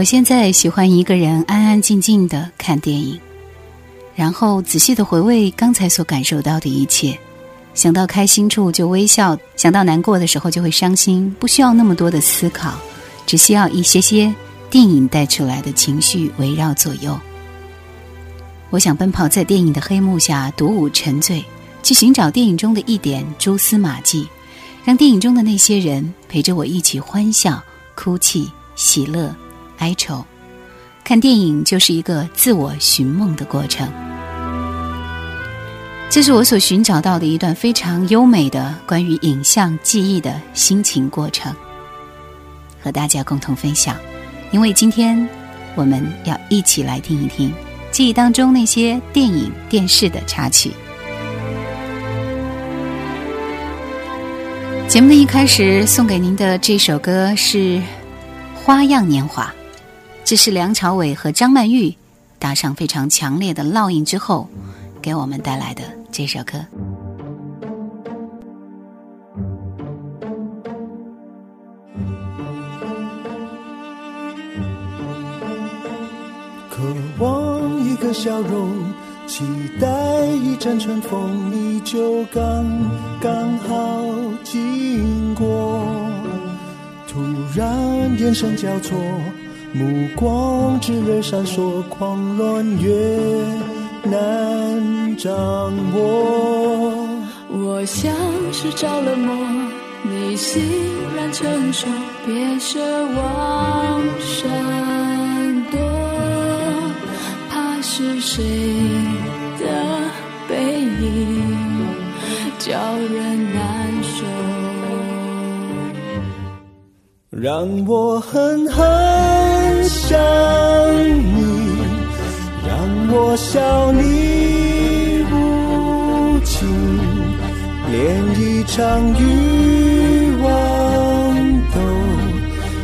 我现在喜欢一个人安安静静的看电影，然后仔细的回味刚才所感受到的一切。想到开心处就微笑，想到难过的时候就会伤心。不需要那么多的思考，只需要一些些电影带出来的情绪围绕左右。我想奔跑在电影的黑幕下独舞沉醉，去寻找电影中的一点蛛丝马迹，让电影中的那些人陪着我一起欢笑、哭泣、喜乐。哀愁，看电影就是一个自我寻梦的过程。这是我所寻找到的一段非常优美的关于影像记忆的心情过程，和大家共同分享。因为今天我们要一起来听一听记忆当中那些电影电视的插曲。节目的一开始送给您的这首歌是《花样年华》。这是梁朝伟和张曼玉打上非常强烈的烙印之后，给我们带来的这首歌。渴望一个笑容，期待一阵春风，你就刚刚好经过，突然眼神交错。目光炽热闪烁，狂乱越难掌握。我像是着了魔，你欣然承受，别奢望闪躲。怕是谁的背影，叫人。让我狠狠想你，让我笑你无情，连一场欲望都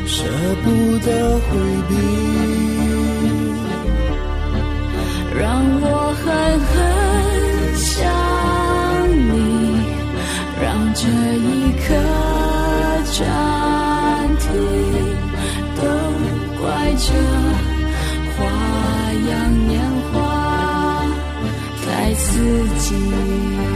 舍不得回避。让我狠狠想你，让这一刻长都怪这花样年华太刺激。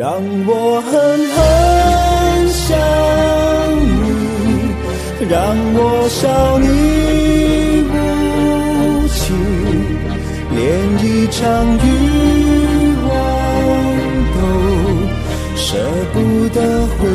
让我狠狠想你，让我笑你无情，连一场欲望都舍不得。回。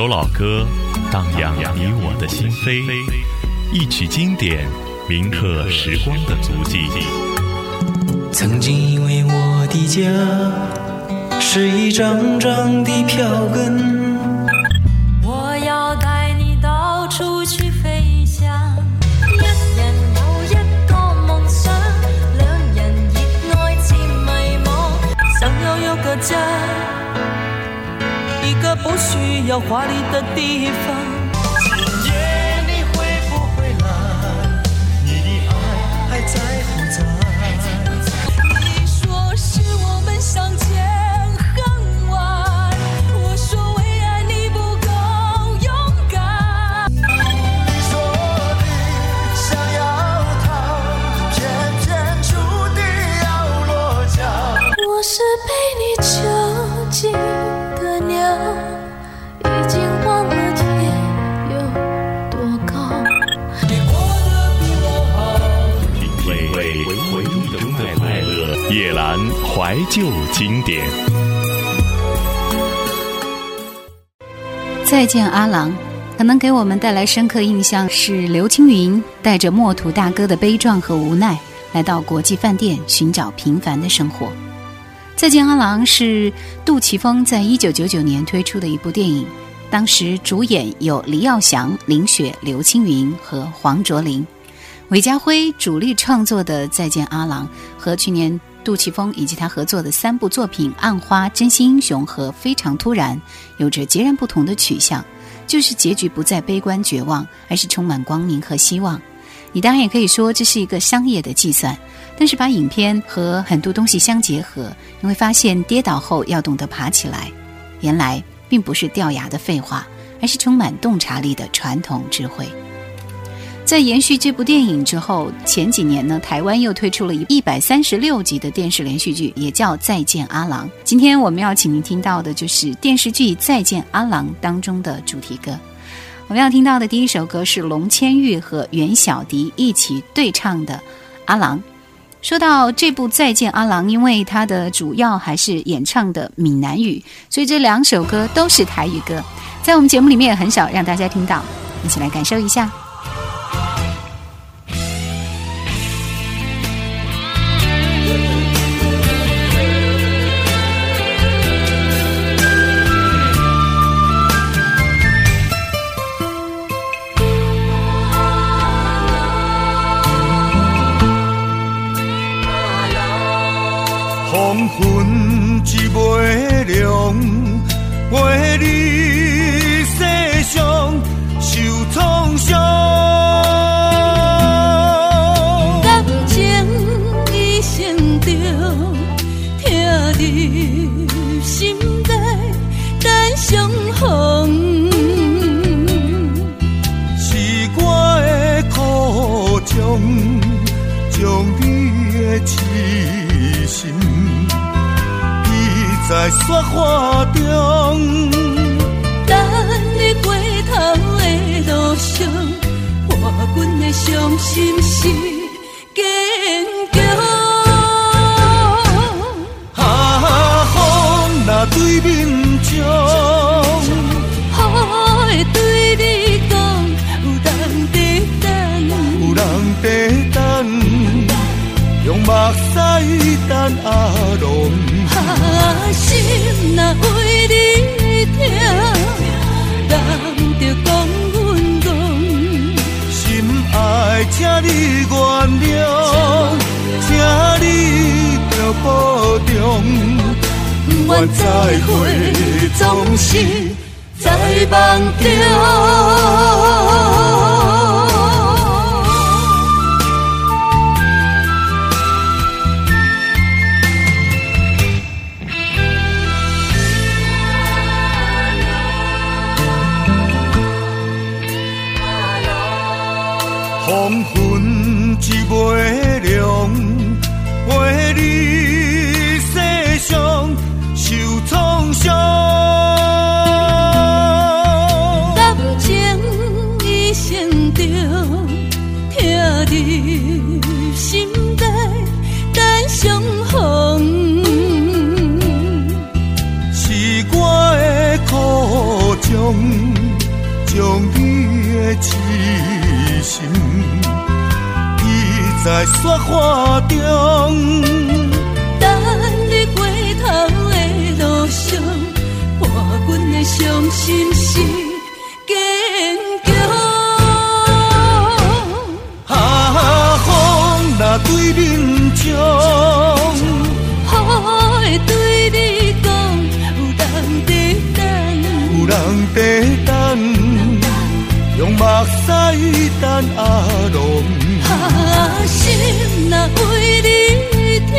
首老歌荡漾你我的心扉，一曲经典铭刻时光的足迹。曾经以为我的家是一张张的票根。需要华丽的地方。再见阿郎，可能给我们带来深刻印象是刘青云带着墨土大哥的悲壮和无奈来到国际饭店寻找平凡的生活。再见阿郎是杜琪峰在一九九九年推出的一部电影，当时主演有黎耀祥、林雪、刘青云和黄卓林。韦家辉主力创作的《再见阿郎》和去年。杜琪峰以及他合作的三部作品《暗花》《真心英雄》和《非常突然》，有着截然不同的取向，就是结局不再悲观绝望，而是充满光明和希望。你当然也可以说这是一个商业的计算，但是把影片和很多东西相结合，你会发现，跌倒后要懂得爬起来，原来并不是掉牙的废话，而是充满洞察力的传统智慧。在延续这部电影之后，前几年呢，台湾又推出了一一百三十六集的电视连续剧，也叫《再见阿郎》。今天我们要请您听到的就是电视剧《再见阿郎》当中的主题歌。我们要听到的第一首歌是龙千玉和袁小迪一起对唱的《阿郎》。说到这部《再见阿郎》，因为它的主要还是演唱的闽南语，所以这两首歌都是台语歌，在我们节目里面很少让大家听到，一起来感受一下。我化中。等你回头的路上，我阮会伤心。再会，总是在梦中。在雪海中，等你回头的路上，伴阮的伤心是坚强。啊，风若对面叫，好会对你讲，有人在等，有人在等，用目屎等阿龙。心若为你痛，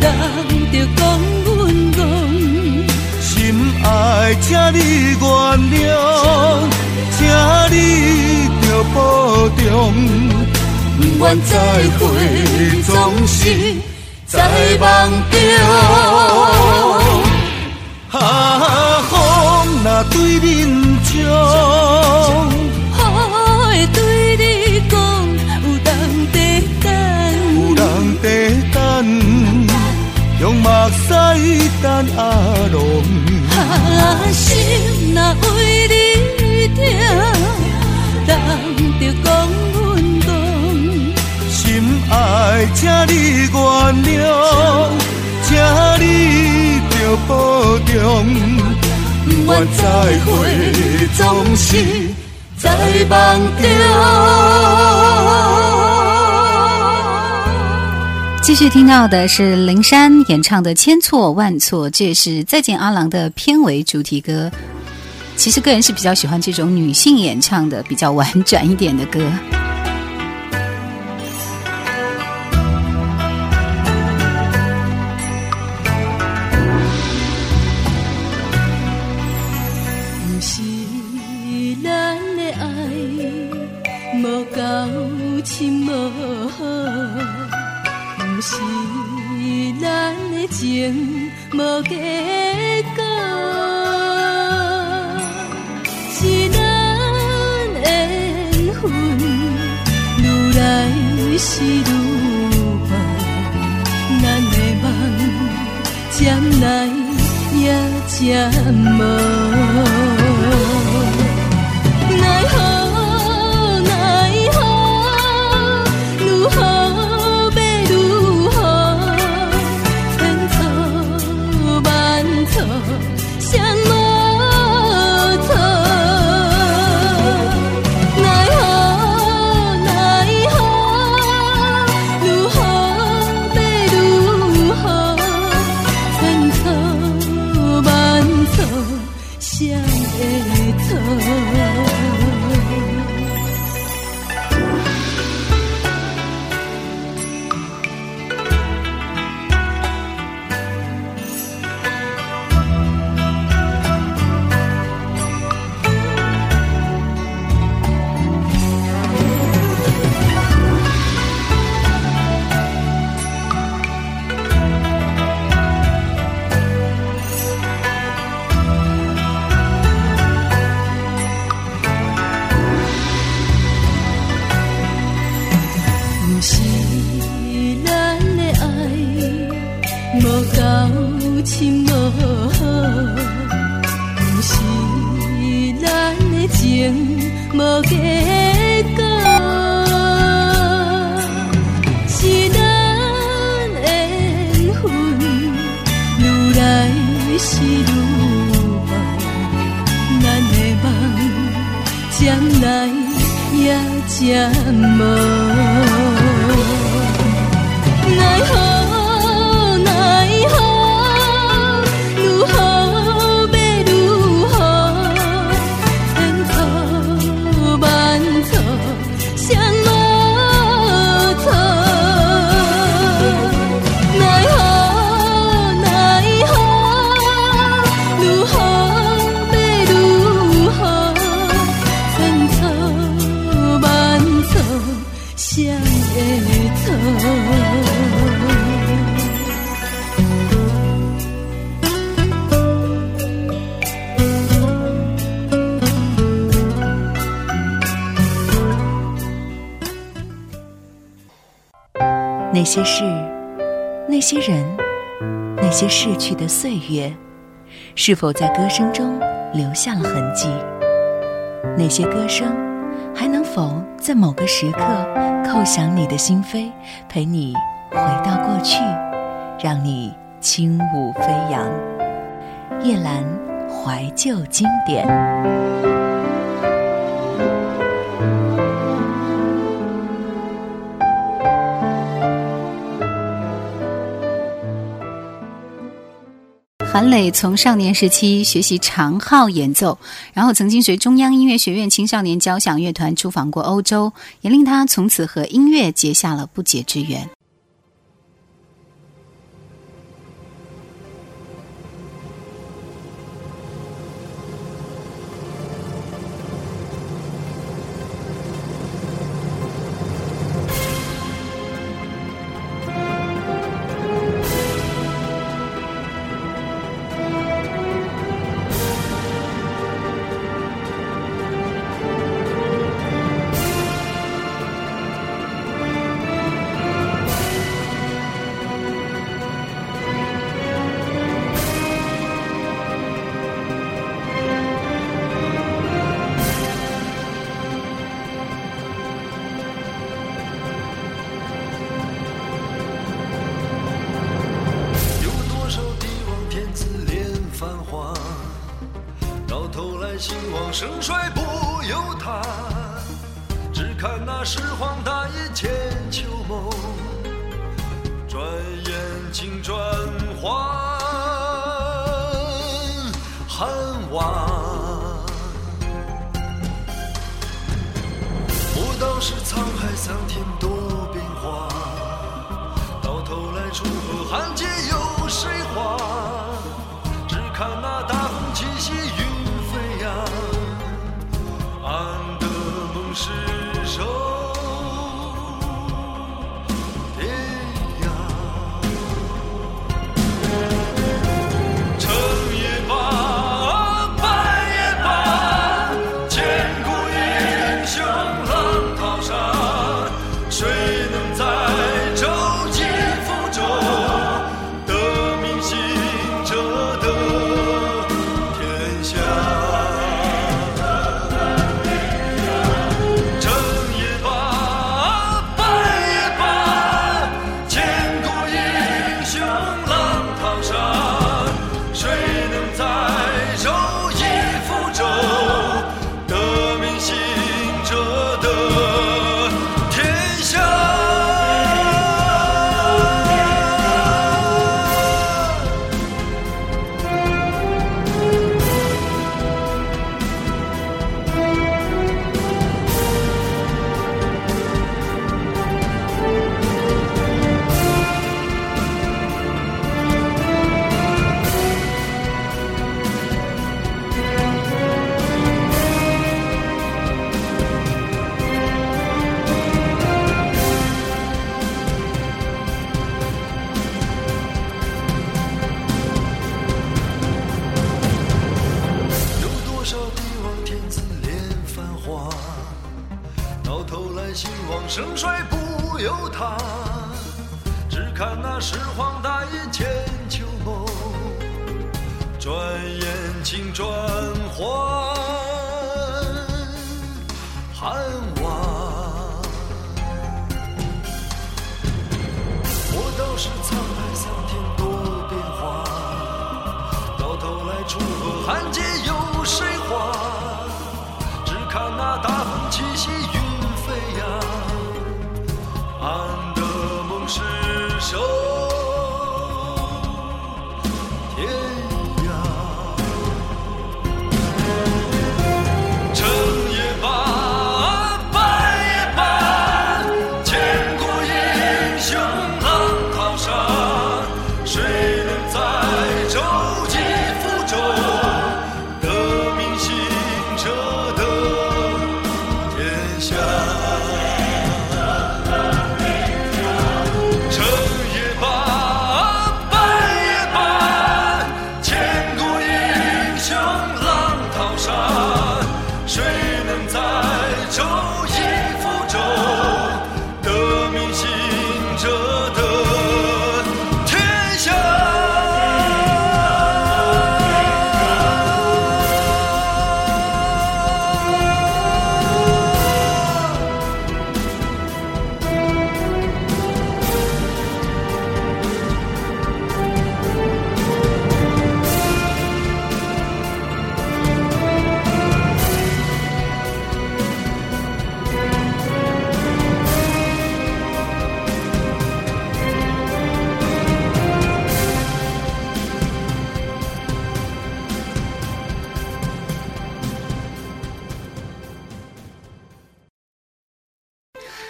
人就讲阮憨，心爱请你原谅，请你着保重，不愿再会，总是再梦中。啊，风若对人讲。用目屎等阿啊，心若为你疼，等着讲阮戆，心爱请你原谅，请你着保重，不愿再会，总是在梦中。继续听到的是灵珊演唱的《千错万错》，这也是《再见阿郎》的片尾主题歌。其实个人是比较喜欢这种女性演唱的、比较婉转一点的歌。情无结果，是咱缘分愈来是愈薄，咱的梦将来也真无。越是如梦，咱的梦将来也真无。那些事，那些人，那些逝去的岁月，是否在歌声中留下了痕迹？那些歌声，还能否在某个时刻叩响你的心扉，陪你回到过去，让你轻舞飞扬？叶兰怀旧经典。韩磊从少年时期学习长号演奏，然后曾经随中央音乐学院青少年交响乐团出访过欧洲，也令他从此和音乐结下了不解之缘。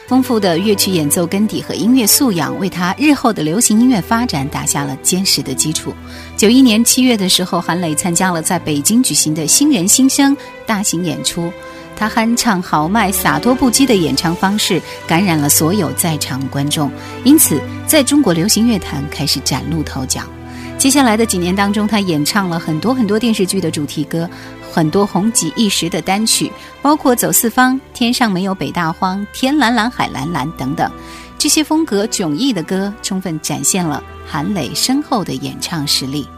丰富的乐曲演奏根底和音乐素养，为他日后的流行音乐发展打下了坚实的基础。九一年七月的时候，韩磊参加了在北京举行的新人新生大型演出，他酣畅豪迈、洒脱不羁的演唱方式感染了所有在场观众，因此在中国流行乐坛开始崭露头角。接下来的几年当中，他演唱了很多很多电视剧的主题歌，很多红极一时的单曲，包括《走四方》《天上没有北大荒》《天蓝蓝海蓝蓝》等等，这些风格迥异的歌，充分展现了韩磊深厚的演唱实力。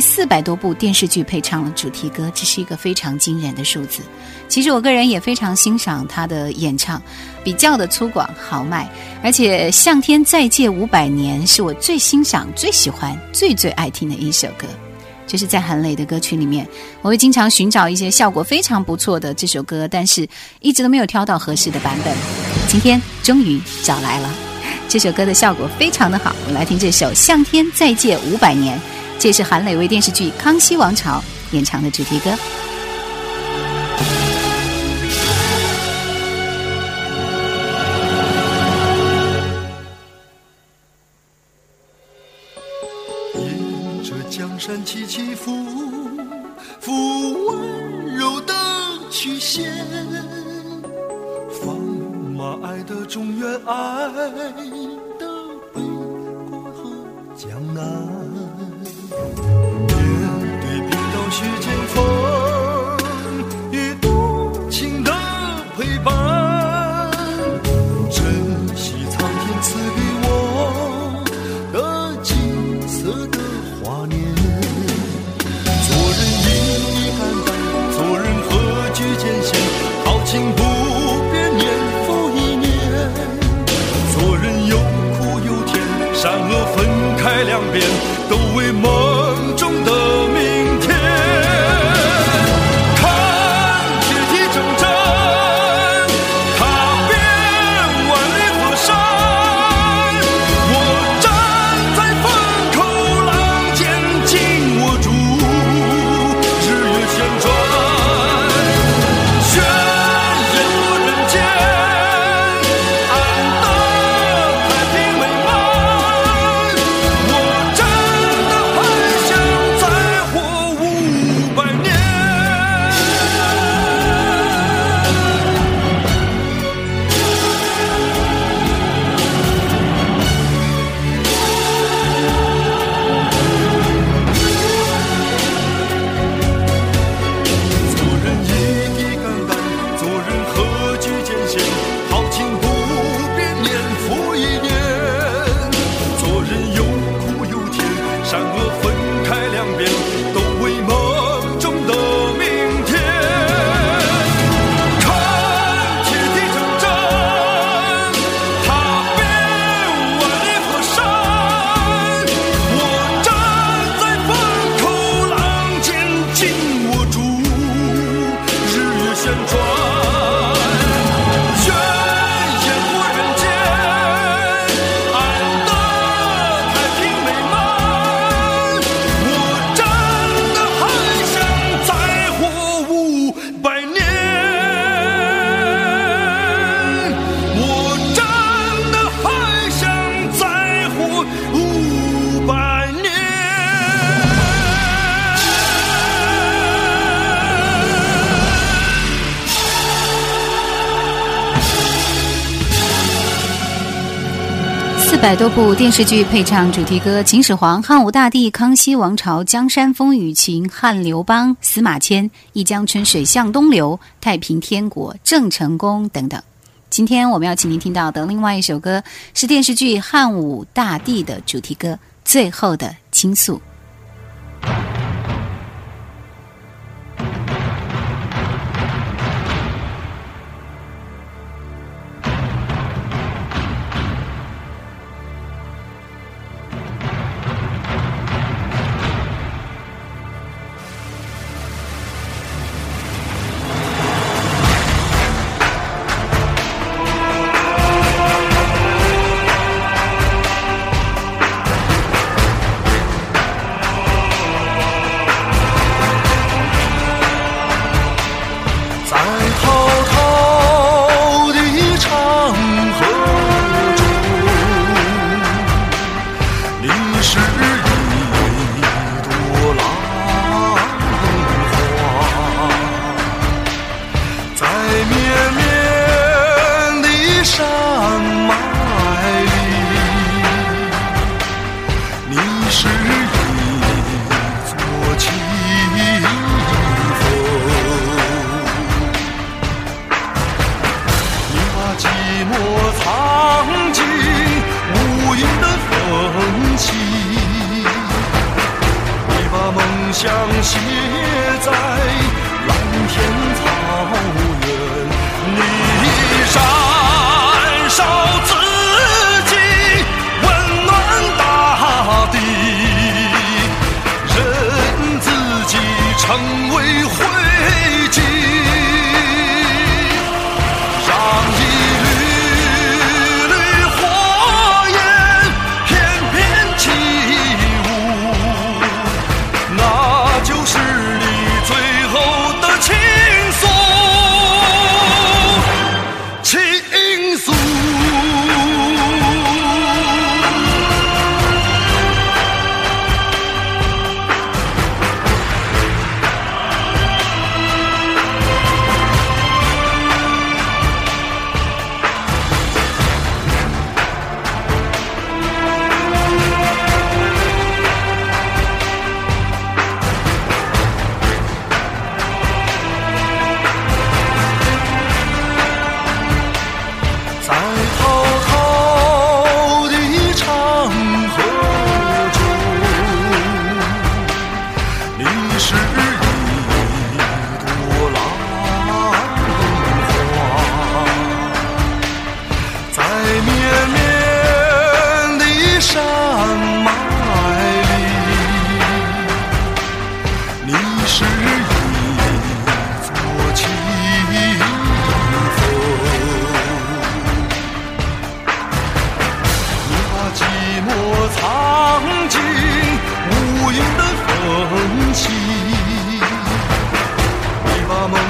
四百多部电视剧配唱了主题歌，这是一个非常惊人的数字。其实我个人也非常欣赏他的演唱，比较的粗犷豪迈。而且《向天再借五百年》是我最欣赏、最喜欢、最最爱听的一首歌，就是在韩磊的歌曲里面，我会经常寻找一些效果非常不错的这首歌，但是一直都没有挑到合适的版本。今天终于找来了，这首歌的效果非常的好。我们来听这首《向天再借五百年》。这是韩磊为电视剧《康熙王朝》演唱的主题歌。沿着江山起起伏伏，温柔的曲线，放马爱的永远爱。百多部电视剧配唱主题歌，《秦始皇》《汉武大帝》《康熙王朝》《江山风雨情》《汉刘邦》《司马迁》《一江春水向东流》《太平天国》《郑成功》等等。今天我们要请您听到的另外一首歌，是电视剧《汉武大帝》的主题歌《最后的倾诉》。成为。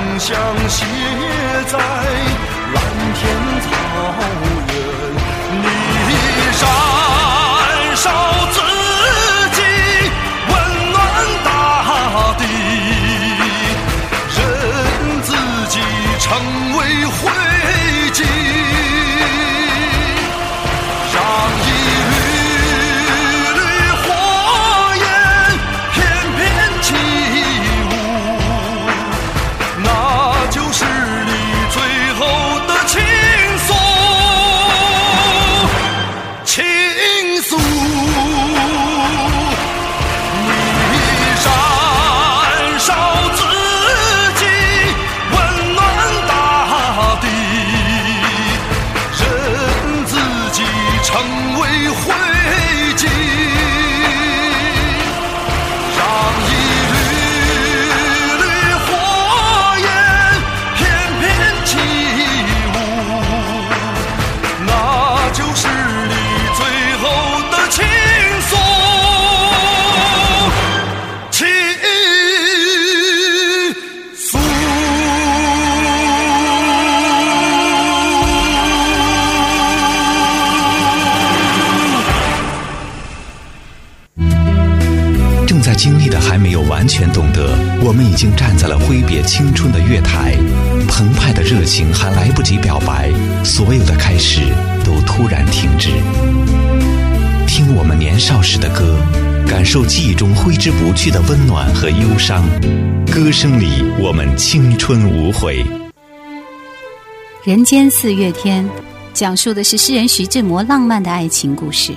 梦想写在蓝天草原里。我们已经站在了挥别青春的月台，澎湃的热情还来不及表白，所有的开始都突然停止。听我们年少时的歌，感受记忆中挥之不去的温暖和忧伤。歌声里，我们青春无悔。《人间四月天》讲述的是诗人徐志摩浪漫的爱情故事，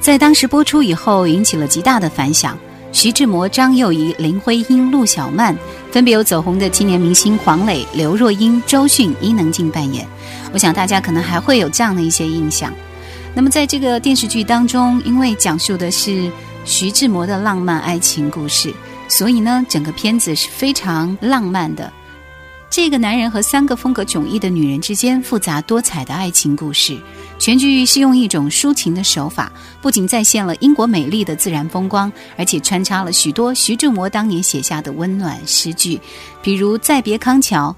在当时播出以后引起了极大的反响。徐志摩、张幼仪、林徽因、陆小曼，分别由走红的青年明星黄磊、刘若英、周迅、伊能静扮演。我想大家可能还会有这样的一些印象。那么，在这个电视剧当中，因为讲述的是徐志摩的浪漫爱情故事，所以呢，整个片子是非常浪漫的。这个男人和三个风格迥异的女人之间复杂多彩的爱情故事。全剧是用一种抒情的手法，不仅再现了英国美丽的自然风光，而且穿插了许多徐志摩当年写下的温暖诗句，比如《再别康桥》。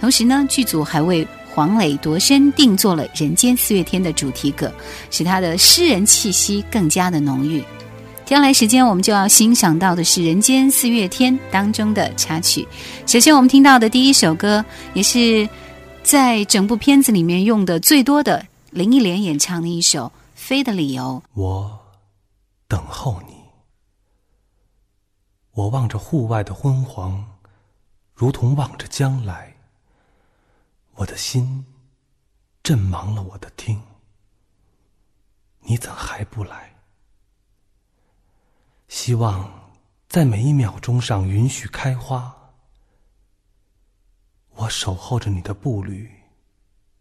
同时呢，剧组还为黄磊夺身定做了《人间四月天》的主题歌，使他的诗人气息更加的浓郁。接下来时间我们就要欣赏到的是《人间四月天》当中的插曲。首先我们听到的第一首歌，也是在整部片子里面用的最多的。林忆莲演唱的一首《飞的理由》。我等候你，我望着户外的昏黄，如同望着将来。我的心震忙了我的听，你怎还不来？希望在每一秒钟上允许开花，我守候着你的步履。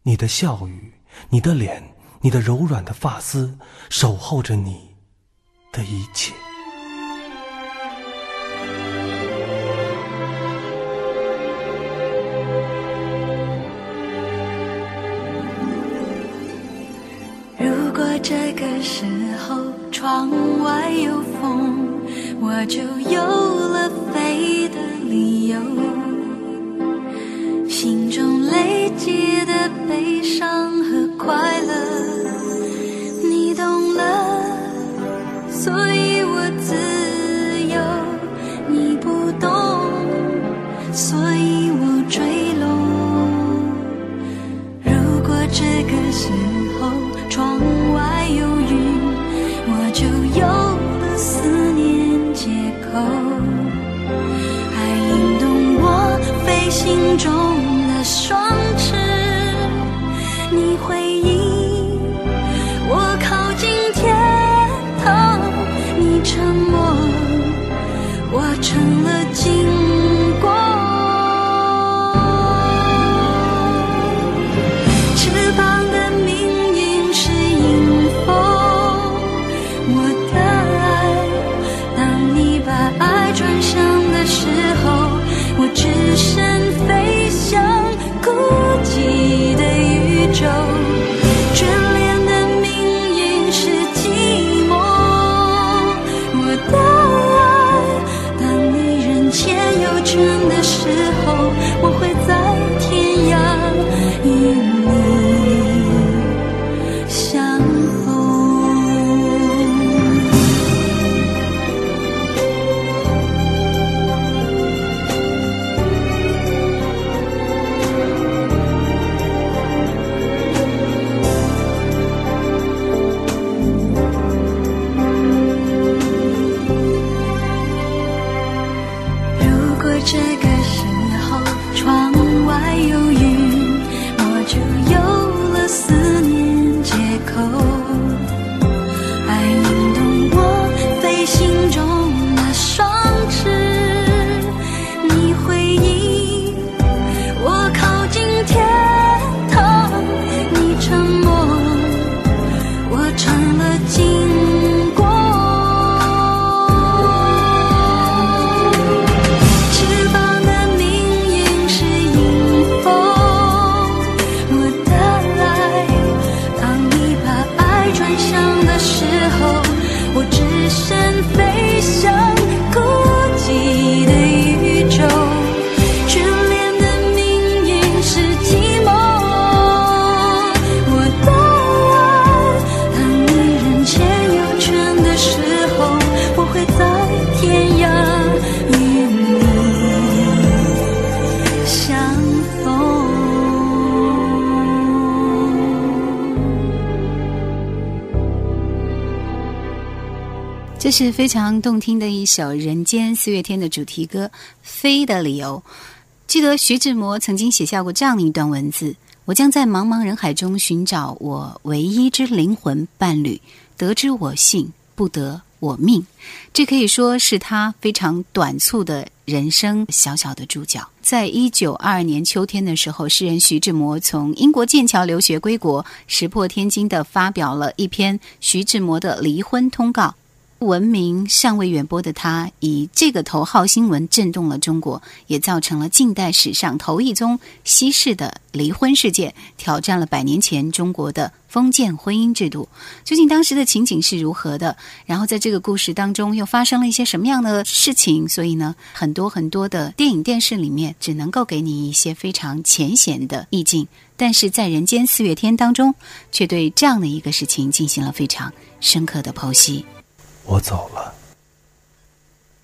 你的笑语，你的脸，你的柔软的发丝，守候着你的一切。如果这个时候窗外有风，我就有了飞的理由。累积的悲伤和快乐，你懂了，所以我自由；你不懂，所以我坠落。如果这个时候窗外有雨，我就有了思念借口。爱引动我飞行中。这是非常动听的一首《人间四月天》的主题歌《飞的理由》。记得徐志摩曾经写下过这样一段文字：“我将在茫茫人海中寻找我唯一之灵魂伴侣，得之我幸，不得我命。”这可以说是他非常短促的人生小小的注脚。在一九二二年秋天的时候，诗人徐志摩从英国剑桥留学归国，石破天惊的发表了一篇《徐志摩的离婚通告》。闻名尚未远播的他，以这个头号新闻震动了中国，也造成了近代史上头一宗西式的离婚事件，挑战了百年前中国的封建婚姻制度。究竟当时的情景是如何的？然后在这个故事当中又发生了一些什么样的事情？所以呢，很多很多的电影、电视里面只能够给你一些非常浅显的意境，但是在《人间四月天》当中，却对这样的一个事情进行了非常深刻的剖析。我走了，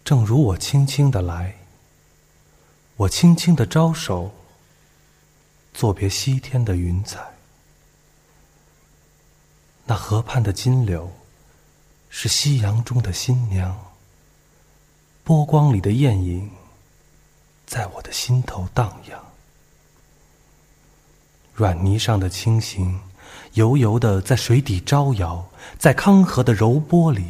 正如我轻轻的来。我轻轻的招手，作别西天的云彩。那河畔的金柳，是夕阳中的新娘。波光里的艳影，在我的心头荡漾。软泥上的青荇，油油的在水底招摇，在康河的柔波里。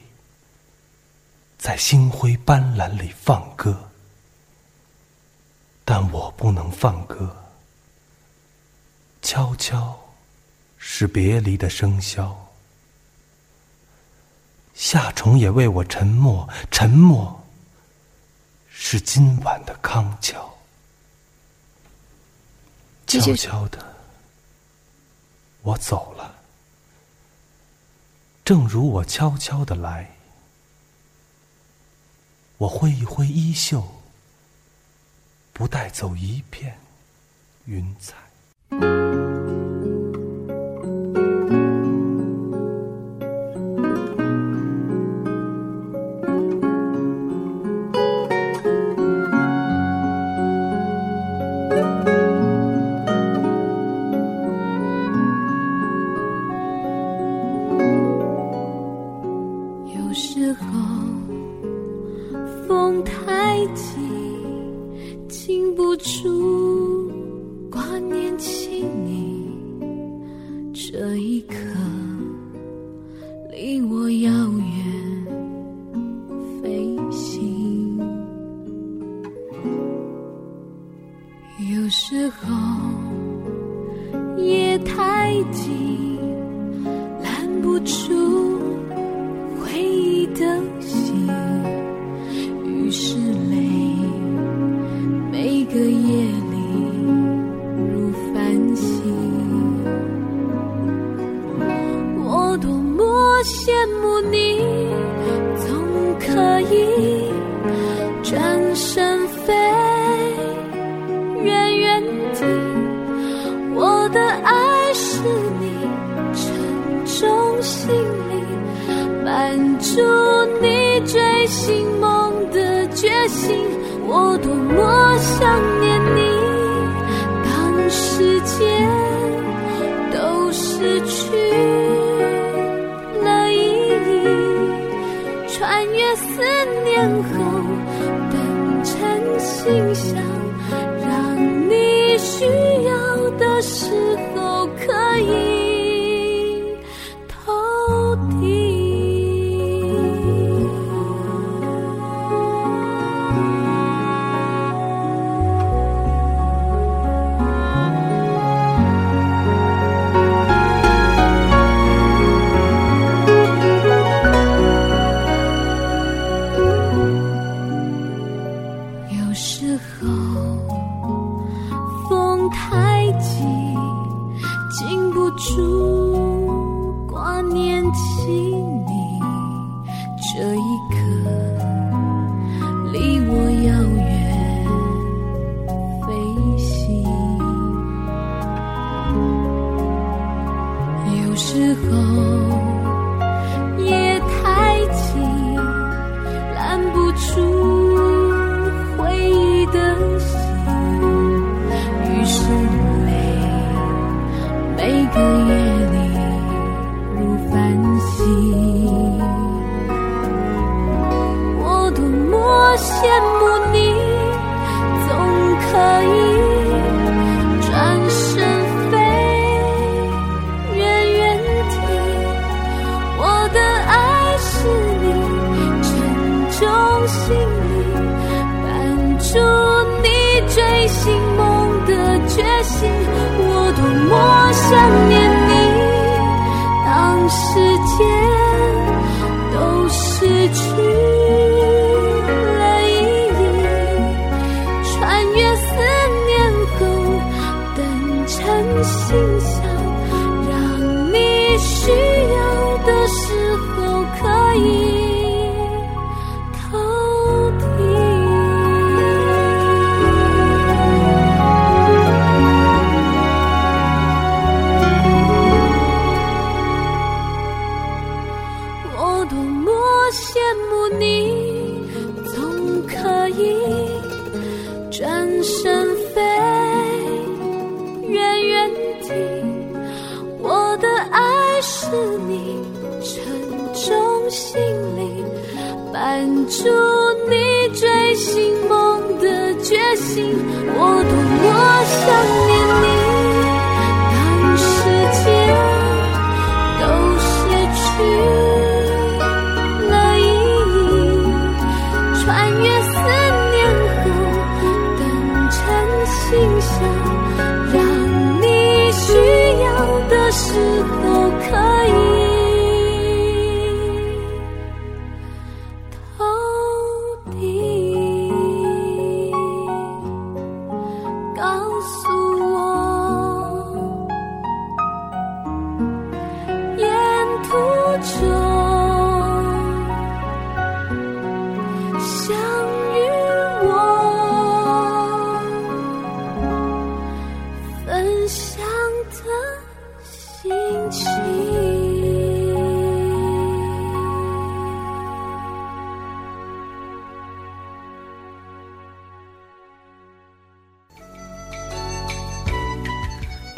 在星辉斑斓里放歌，但我不能放歌。悄悄，是别离的笙箫。夏虫也为我沉默，沉默，是今晚的康桥。悄悄的，我走了，正如我悄悄的来。我挥一挥衣袖，不带走一片云彩。不出。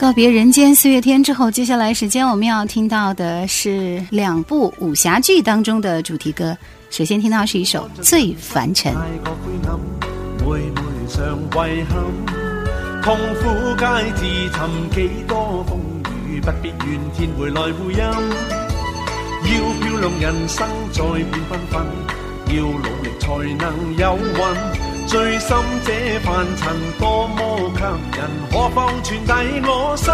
告别人间四月天之后，接下来时间我们要听到的是两部武侠剧当中的主题歌。首先听到是一首《醉凡尘》。痛苦皆自寻，几多风雨不必怨天回来回音。要漂亮人生再变缤纷，要努力才能有运。醉心这凡尘多么人何否传递我心？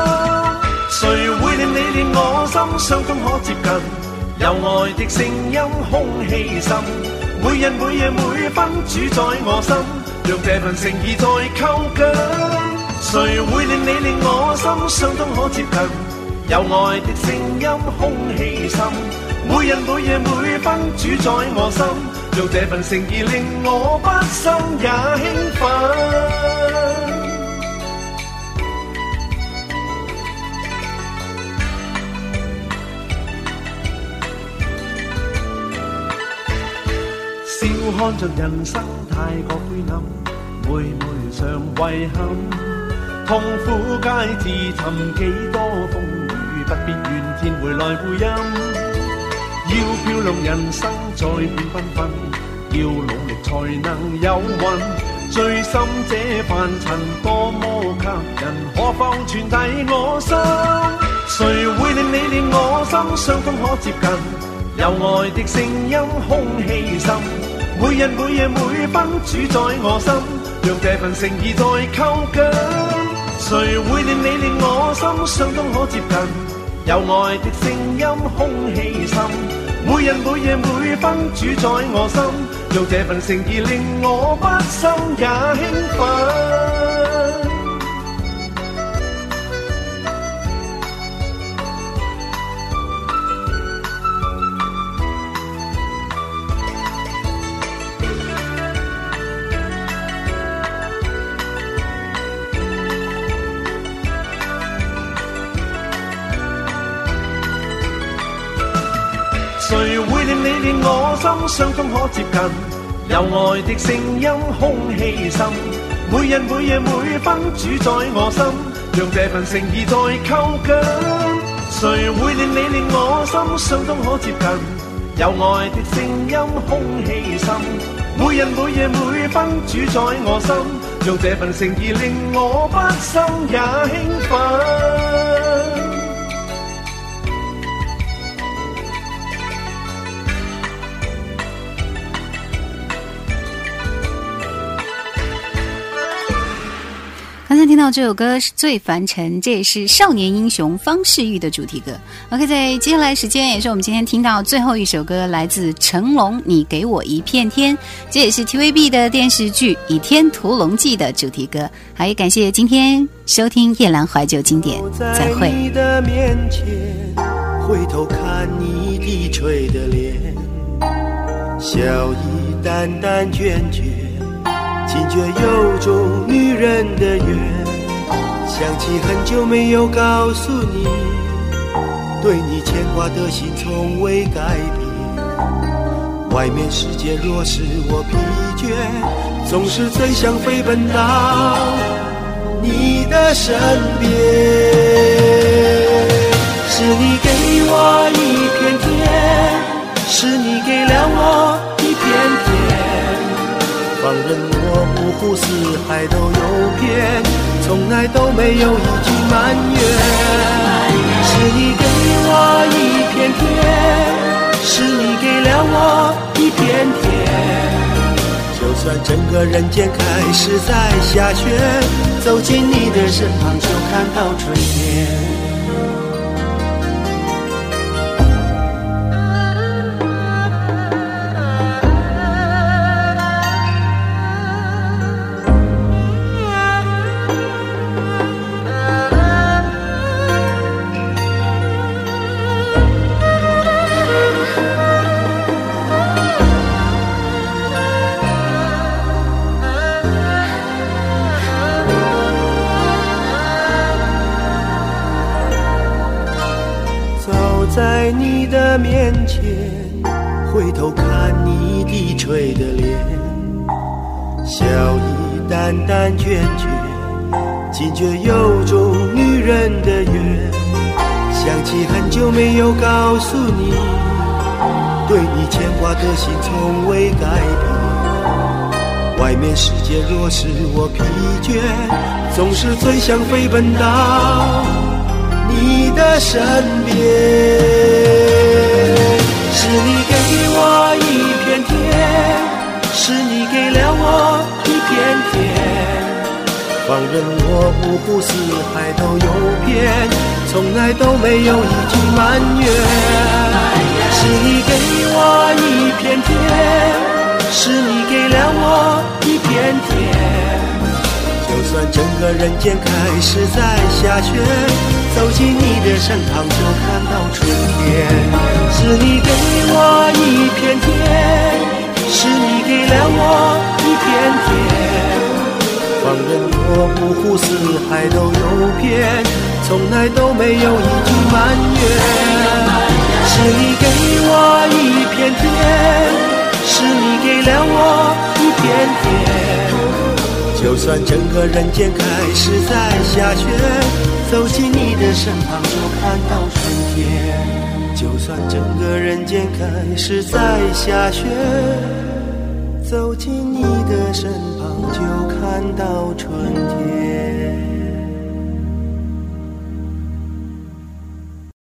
谁会令你令我心相通可接近？有爱的声音空气深，每日每夜每分主宰我心，让这份诚意再扣紧。谁会令你令我心相通可接近？有爱的声音空气深，每日每夜每分主宰我心，让这份诚意令我不生也兴奋。看着人生太过灰暗，每每常遗憾，痛苦皆自寻。几多风雨不必怨天回来回音。要漂亮人生再变缤纷，要努力才能有运。最深这凡尘多么吸引，可否传递我心？谁会令你令我心，相方可接近？有爱的声音，空气渗。每日每夜每分主宰我心，让这份诚意再扣紧。谁会令你令我心相通可接近？有爱的声音，空气深。每日每夜每分主宰我心，让这份诚意令我不心也兴奋。令我心相通可接近，有爱的声音空气深，每日每夜每分主宰我心，让这份诚意再靠近。谁会令你令我心相通可接近，有爱的声音空气深，每日每夜每分主宰我心，让这份诚意令我不心也兴奋。听到这首歌是最凡尘，这也是少年英雄方世玉的主题歌。OK，在接下来时间，也是我们今天听到最后一首歌，来自成龙，《你给我一片天》，这也是 TVB 的电视剧《倚天屠龙记》的主题歌。好，也感谢今天收听《夜阑怀旧经典》，再会。惊觉有种女人的缘，想起很久没有告诉你，对你牵挂的心从未改变。外面世界若使我疲倦，总是最想飞奔到你的身边。是你给我一片天，是你给了我一片天。放任我五湖四海都有遍，从来都没有一句埋怨。是你给我一片天，是你给了我一片天。就算整个人间开始在下雪，走进你的身旁就看到春天。回头看你低垂的脸，笑意淡淡倦倦，惊觉有种女人的缘。想起很久没有告诉你，对你牵挂的心从未改变。外面世界若使我疲倦，总是最想飞奔到你的身边。是你给我一片天，是你给了我一片天，放任我五湖四海都游遍，从来都没有一句埋怨。是你给我一片天，是你给了我一片天，就算整个人间开始在下雪。走进你的身旁，就看到春天。是你给我一片天，是你给了我一片天。放任我五湖四海都游遍，从来都没有一句埋怨。是你给我一片天，是你给了我一片天。就算整个人间开始在下雪，走进你的身旁就看到春天。就算整个人间开始在下雪，走进你的身旁就看到春天。